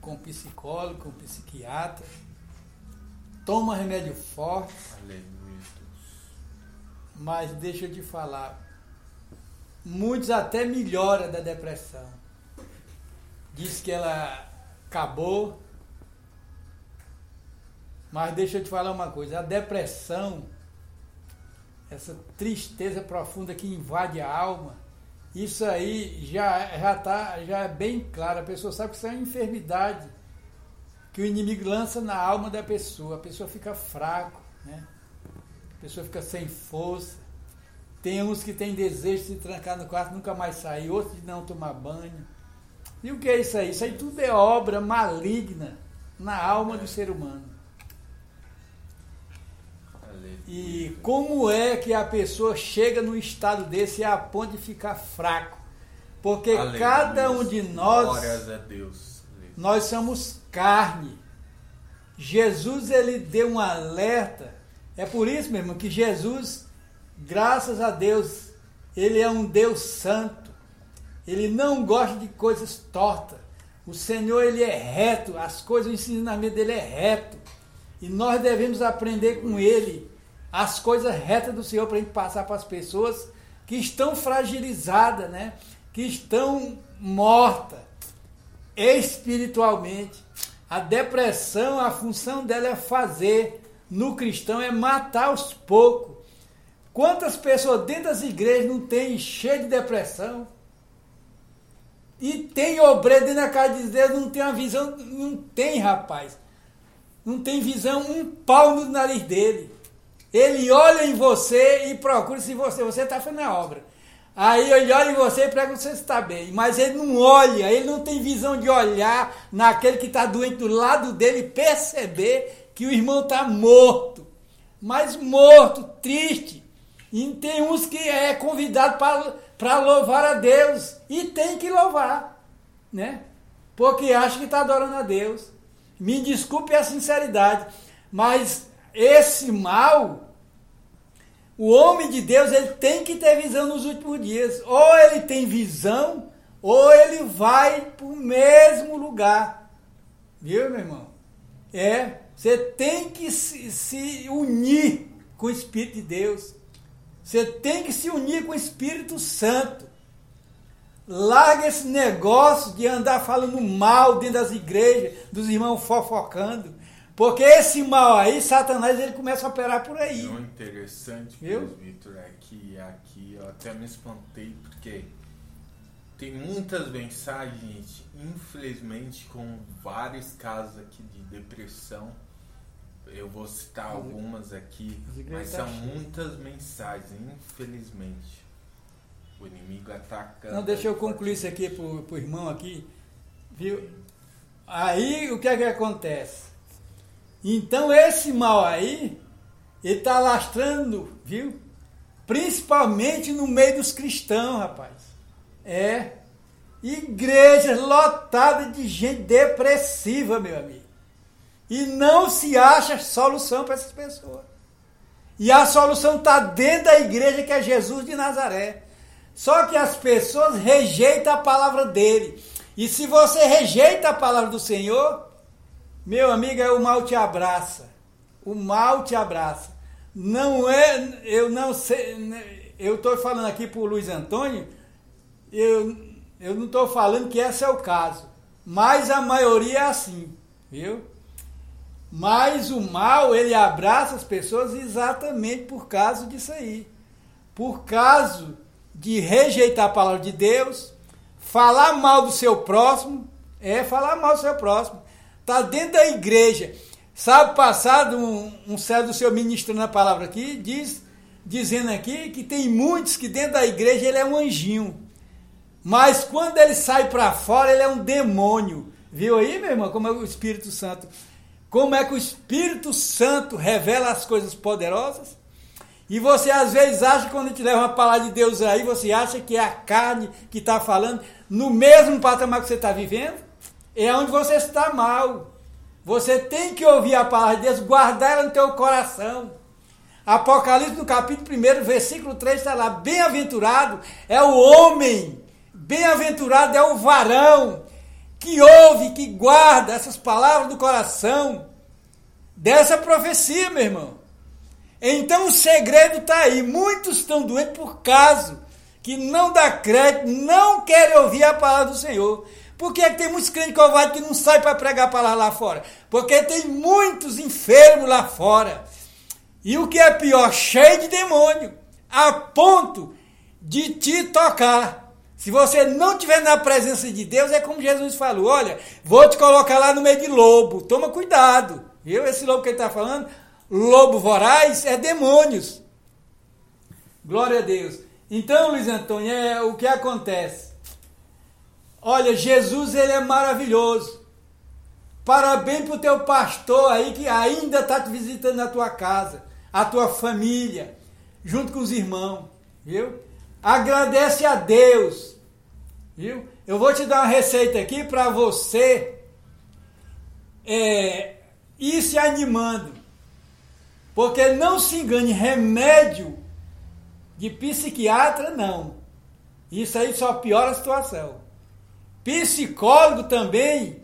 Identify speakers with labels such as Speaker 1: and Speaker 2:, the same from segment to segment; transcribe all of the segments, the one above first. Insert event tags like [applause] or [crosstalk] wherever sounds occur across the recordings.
Speaker 1: com psicólogo, com psiquiatra, toma remédio forte, mas deixa eu te falar, muitos até melhoram da depressão. Diz que ela acabou, mas deixa eu te falar uma coisa, a depressão, essa tristeza profunda que invade a alma, isso aí já, já, tá, já é bem claro, a pessoa sabe que isso é uma enfermidade que o inimigo lança na alma da pessoa, a pessoa fica fraco, né? a pessoa fica sem força. Tem uns que têm desejo de se trancar no quarto nunca mais sair, outros de não tomar banho. E o que é isso aí? Isso aí tudo é obra maligna na alma do ser humano. E como é que a pessoa chega num estado desse a ponto de ficar fraco? Porque
Speaker 2: Aleluia.
Speaker 1: cada um de nós, nós somos carne. Jesus ele deu um alerta. É por isso, meu irmão, que Jesus, graças a Deus, ele é um Deus santo. Ele não gosta de coisas tortas. O Senhor ele é reto, as coisas, o ensinamento dele é reto. E nós devemos aprender com ele as coisas retas do Senhor para a gente passar para as pessoas que estão fragilizadas, né? que estão mortas espiritualmente. A depressão, a função dela é fazer no cristão, é matar aos poucos. Quantas pessoas dentro das igrejas não tem cheio de depressão? E tem obreiro dentro da casa de Deus, não tem uma visão, não tem, rapaz. Não tem visão, um pau no nariz dele. Ele olha em você e procura se você você está fazendo a obra. Aí ele olha em você e pergunta se você está bem. Mas ele não olha, ele não tem visão de olhar naquele que está doente do lado dele e perceber que o irmão está morto. Mas morto, triste. E tem uns que é convidado para louvar a Deus. E tem que louvar. Né? Porque acha que está adorando a Deus. Me desculpe a sinceridade. Mas esse mal, o homem de Deus, ele tem que ter visão nos últimos dias. Ou ele tem visão, ou ele vai para o mesmo lugar. Viu, meu irmão? É, você tem que se, se unir com o Espírito de Deus. Você tem que se unir com o Espírito Santo. Larga esse negócio de andar falando mal dentro das igrejas, dos irmãos fofocando. Porque esse mal aí, Satanás, ele começa a operar por aí.
Speaker 2: O interessante,
Speaker 1: Viu?
Speaker 2: Vitor, é que aqui eu até me espantei porque tem muitas mensagens, infelizmente, com vários casos aqui de depressão. Eu vou citar algumas aqui, mas são muitas mensagens, infelizmente. O inimigo atacando.
Speaker 1: Não, deixa eu concluir isso aqui pro, pro irmão aqui. Viu? Aí o que é que acontece? Então esse mal aí, ele está lastrando, viu? Principalmente no meio dos cristãos, rapaz. É. Igrejas lotadas de gente depressiva, meu amigo. E não se acha solução para essas pessoas. E a solução está dentro da igreja que é Jesus de Nazaré. Só que as pessoas rejeitam a palavra dele. E se você rejeita a palavra do Senhor, meu amigo, é o mal te abraça. O mal te abraça. Não é, eu não sei, eu estou falando aqui para o Luiz Antônio, eu, eu não estou falando que esse é o caso. mas a maioria é assim, viu? Mas o mal, ele abraça as pessoas exatamente por causa disso aí. Por causa de rejeitar a palavra de Deus, falar mal do seu próximo, é falar mal do seu próximo. Está dentro da igreja. Sabe, passado um, um do seu ministrando a palavra aqui, diz, dizendo aqui que tem muitos que dentro da igreja ele é um anjinho. Mas quando ele sai para fora, ele é um demônio. Viu aí, meu irmão, como é o Espírito Santo? Como é que o Espírito Santo revela as coisas poderosas? E você às vezes acha quando a gente leva uma palavra de Deus aí, você acha que é a carne que está falando, no mesmo patamar que você está vivendo, é onde você está mal. Você tem que ouvir a palavra de Deus, guardar ela no teu coração. Apocalipse no capítulo 1, versículo 3 está lá: Bem-aventurado é o homem Bem-aventurado é o varão que ouve, que guarda essas palavras do coração dessa profecia, meu irmão. Então o segredo está aí. Muitos estão doentes por causa que não dá crédito, não querem ouvir a palavra do Senhor. Por que, é que tem muitos crentes covardes que não saem para pregar a palavra lá fora? Porque tem muitos enfermos lá fora. E o que é pior, cheio de demônio, a ponto de te tocar. Se você não estiver na presença de Deus, é como Jesus falou: olha, vou te colocar lá no meio de lobo, toma cuidado. Viu? Esse lobo que ele está falando, lobo voraz, é demônios. Glória a Deus. Então, Luiz Antônio, é o que acontece. Olha, Jesus ele é maravilhoso. Parabéns para o teu pastor aí que ainda está te visitando na tua casa, a tua família, junto com os irmãos, viu? Agradece a Deus. Viu? Eu vou te dar uma receita aqui para você é, ir se animando. Porque não se engane, remédio de psiquiatra não. Isso aí só piora a situação. Psicólogo também,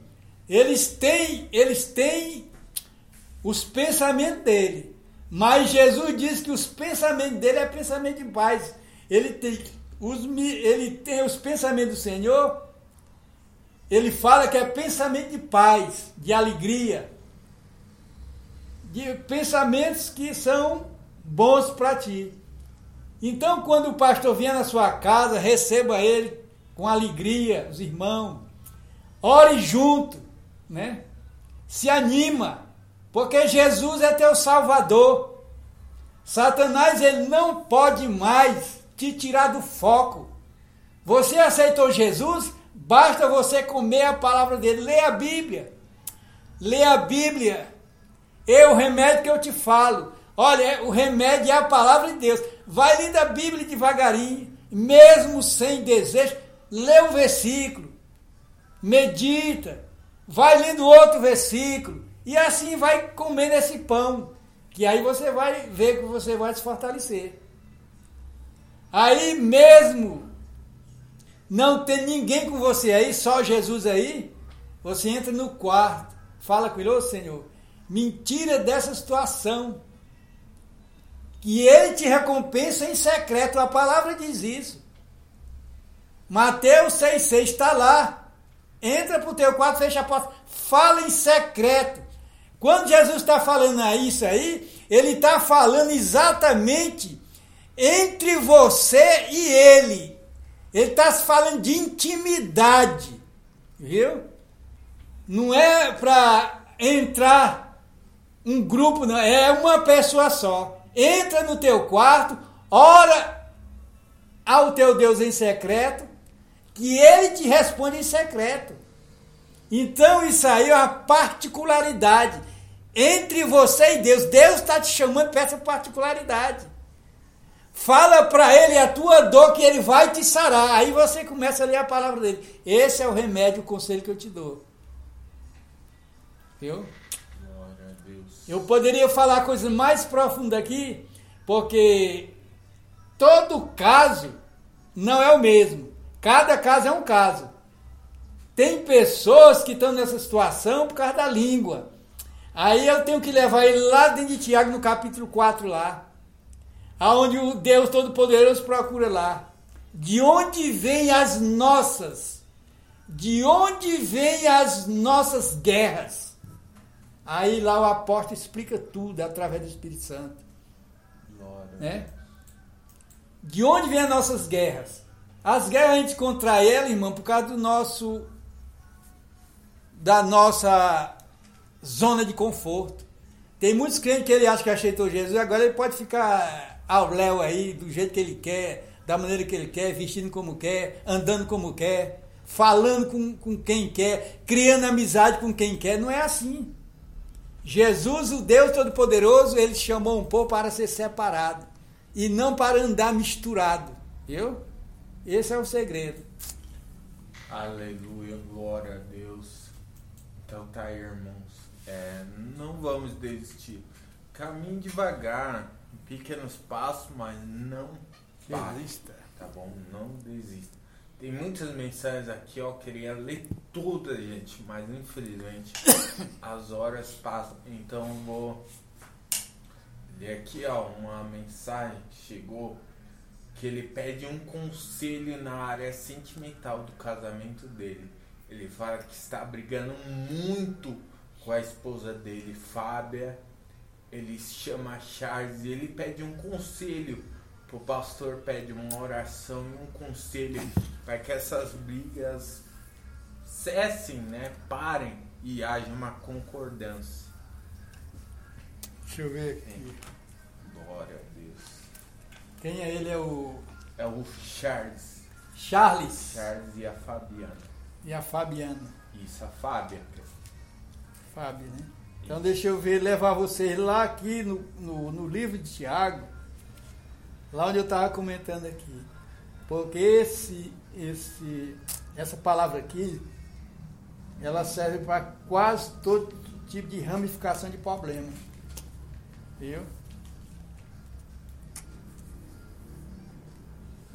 Speaker 1: eles têm, eles têm os pensamentos dele. Mas Jesus diz que os pensamentos dele é pensamento de paz ele tem os, ele tem os pensamentos do Senhor, ele fala que é pensamento de paz, de alegria, de pensamentos que são bons para ti. Então, quando o pastor vier na sua casa, receba ele com alegria, os irmãos. Ore junto, né? Se anima, porque Jesus é teu salvador. Satanás ele não pode mais te tirar do foco. Você aceitou Jesus? Basta você comer a palavra dele. Lê a Bíblia. Lê a Bíblia. É o remédio que eu te falo. Olha, o remédio é a palavra de Deus. Vai lendo a Bíblia devagarinho, mesmo sem desejo. Lê o versículo. Medita. Vai lendo outro versículo. E assim vai comendo esse pão. Que aí você vai ver que você vai se fortalecer. Aí mesmo não tem ninguém com você aí, só Jesus aí, você entra no quarto, fala com ele, ô Senhor, mentira dessa situação. Que ele te recompensa em secreto, a palavra diz isso. Mateus 6,6 está lá. Entra para o teu quarto, fecha a porta, fala em secreto. Quando Jesus está falando isso aí, ele está falando exatamente entre você e ele. Ele está falando de intimidade, viu? Não é para entrar um grupo, não, é uma pessoa só. Entra no teu quarto, ora ao teu Deus em secreto, que ele te responde em secreto. Então isso aí é uma particularidade entre você e Deus. Deus está te chamando para essa particularidade. Fala para ele a tua dor que ele vai te sarar. Aí você começa a ler a palavra dele. Esse é o remédio, o conselho que eu te dou. Viu? Eu poderia falar coisas mais profundas aqui, porque todo caso não é o mesmo. Cada caso é um caso. Tem pessoas que estão nessa situação por causa da língua. Aí eu tenho que levar ele lá dentro de Tiago, no capítulo 4 lá aonde o Deus Todo-Poderoso procura lá. De onde vêm as nossas de onde vêm as nossas guerras? Aí lá o apóstolo explica tudo através do Espírito Santo.
Speaker 2: Glória.
Speaker 1: Né? De onde vêm as nossas guerras? As guerras a gente contra ela, irmão, por causa do nosso da nossa zona de conforto. Tem muitos crentes que ele acha que aceitou Jesus e agora ele pode ficar ao léu aí, do jeito que ele quer, da maneira que ele quer, vestindo como quer, andando como quer, falando com, com quem quer, criando amizade com quem quer. Não é assim. Jesus, o Deus Todo-Poderoso, ele chamou um povo para ser separado e não para andar misturado. Viu? Esse é o segredo.
Speaker 2: Aleluia, glória a Deus. Então tá aí, irmãos. É, não vamos desistir. Caminhe devagar, pequenos passos, mas não.
Speaker 1: Desista.
Speaker 2: Tá bom? Não desista. Tem muitas mensagens aqui, ó. Queria ler todas, gente, mas infelizmente [coughs] as horas passam. Então vou ler aqui, ó, uma mensagem que chegou que ele pede um conselho na área sentimental do casamento dele. Ele fala que está brigando muito com a esposa dele, Fábia. Ele chama Charles e ele pede um conselho. O pastor pede uma oração e um conselho para que essas brigas cessem, né? Parem e haja uma concordância.
Speaker 1: Deixa eu ver aqui.
Speaker 2: Glória a Deus.
Speaker 1: Quem é ele? É o
Speaker 2: É o Charles.
Speaker 1: Charles
Speaker 2: Charles e a Fabiana.
Speaker 1: e a Fabiana.
Speaker 2: Isso, a Fábia.
Speaker 1: Fábio, né? Então deixa eu ver, levar vocês lá aqui no, no, no livro de Tiago, lá onde eu estava comentando aqui. Porque esse, esse, essa palavra aqui, ela serve para quase todo tipo de ramificação de problema. Viu?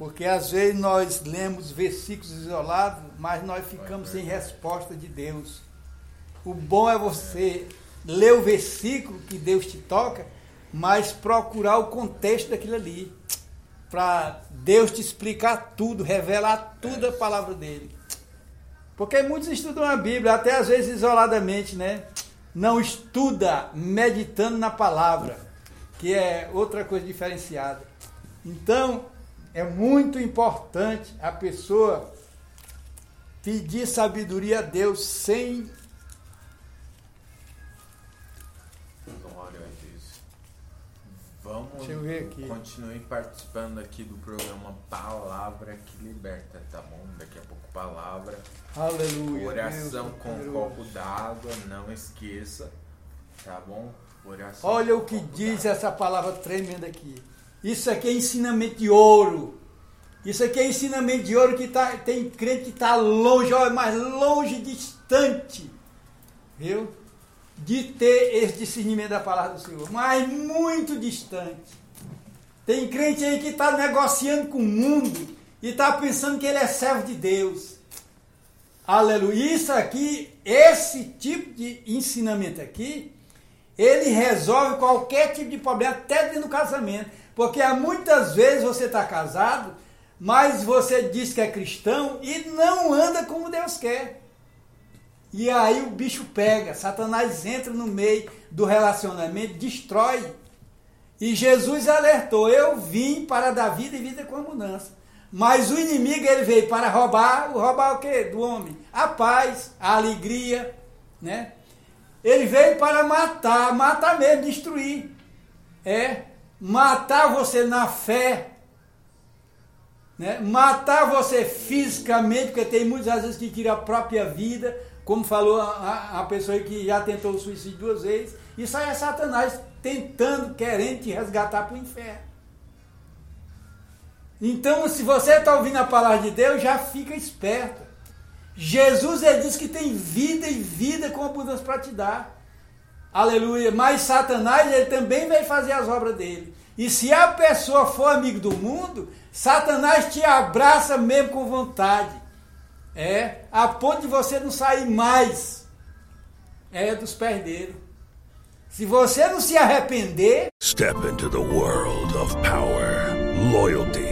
Speaker 1: Porque às vezes nós lemos versículos isolados, mas nós ficamos sem resposta de Deus. O bom é você ler o versículo que Deus te toca, mas procurar o contexto daquilo ali. Para Deus te explicar tudo, revelar tudo a palavra dele. Porque muitos estudam a Bíblia, até às vezes isoladamente, né? Não estuda meditando na palavra, que é outra coisa diferenciada. Então, é muito importante a pessoa pedir sabedoria a Deus sem
Speaker 2: Glória a Deus. Vamos
Speaker 1: Deixa eu ver aqui.
Speaker 2: continue participando aqui do programa Palavra que Liberta, tá bom? Daqui a pouco palavra.
Speaker 1: Aleluia.
Speaker 2: Oração
Speaker 1: Deus
Speaker 2: com um copo d'água, não esqueça, tá bom? Oração
Speaker 1: Olha o que diz essa palavra tremenda aqui. Isso aqui é ensinamento de ouro. Isso aqui é ensinamento de ouro que tá, tem crente que está longe, olha, mais longe, distante, viu? De ter esse discernimento da palavra do Senhor, mas muito distante. Tem crente aí que está negociando com o mundo e está pensando que ele é servo de Deus. Aleluia. Isso aqui, esse tipo de ensinamento aqui, ele resolve qualquer tipo de problema, até dentro do casamento. Porque há muitas vezes você está casado, mas você diz que é cristão e não anda como Deus quer. E aí o bicho pega, Satanás entra no meio do relacionamento, destrói. E Jesus alertou: Eu vim para dar vida e vida com abundância. Mas o inimigo ele veio para roubar, roubar o quê? Do homem? A paz, a alegria, né? Ele veio para matar, matar mesmo, destruir. É, matar você na fé, né? matar você fisicamente, porque tem muitas vezes que tira a própria vida, como falou a, a- pessoa que já tentou o suicídio duas vezes. Isso aí é Satanás tentando, querendo te resgatar para o inferno. Então, se você está ouvindo a palavra de Deus, já fica esperto. Jesus ele diz que tem vida e vida com abundância para te dar. Aleluia. Mas Satanás ele também vai fazer as obras dele. E se a pessoa for amigo do mundo, Satanás te abraça mesmo com vontade. É, a ponto de você não sair mais é dos pés dele. Se você não se arrepender,
Speaker 3: Step into the world of power, loyalty,